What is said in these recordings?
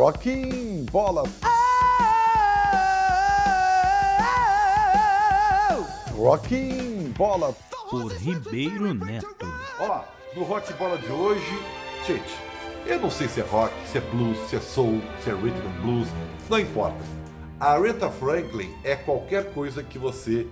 Rocking Bola. Rocking Bola. Por Ribeiro Neto. Ó, no Rock Bola de hoje, gente, eu não sei se é rock, se é blues, se é soul, se é rhythm and blues, não importa. A Aretha Franklin é qualquer coisa que você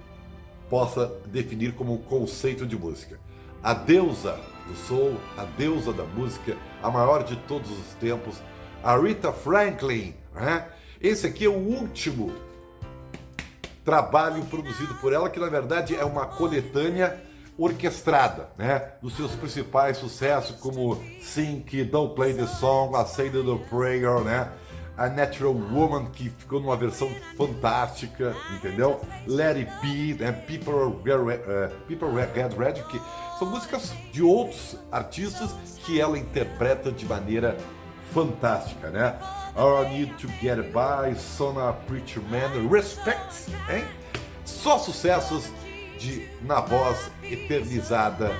possa definir como um conceito de música. A deusa do soul, a deusa da música, a maior de todos os tempos, Aretha Franklin. Né? Esse aqui é o último trabalho produzido por ela, que na verdade é uma coletânea orquestrada, né? Dos seus principais sucessos, como Sink, Don't Play the Song, A Say the Prayer, né? A Natural Woman, que ficou numa versão fantástica, entendeu? Let It Be, né? People, uh, People Get Ready, que são músicas de outros artistas que ela interpreta de maneira fantástica, né? All I Need to Get By, Sona Preacher Man, Respect, hein? Só sucessos de na voz eternizada,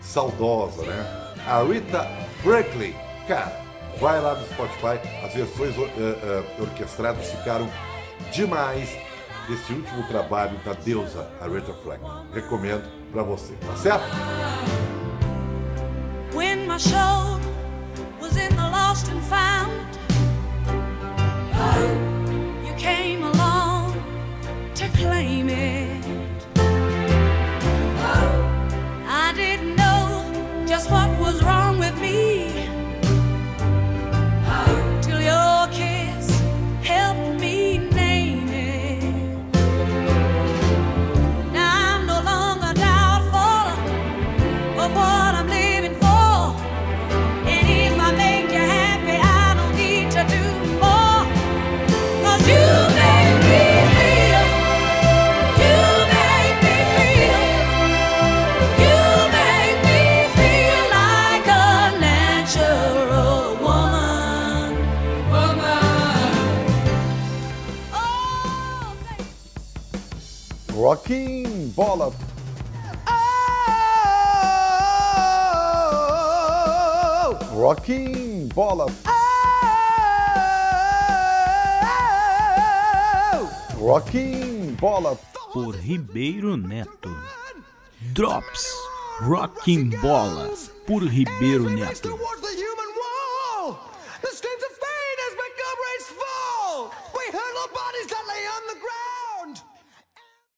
saudosa, né? A Rita Franklin, cara, vai lá no Spotify, as versões uh, uh, orquestradas ficaram demais desse último trabalho da deusa Aretha Franklin. Recomendo para você, tá certo? To claim it Rocking Bola. Rocking Bola. Rocking Bola. Por Ribeiro Neto. Drops. Rocking Bola. Por Ribeiro Neto. lay on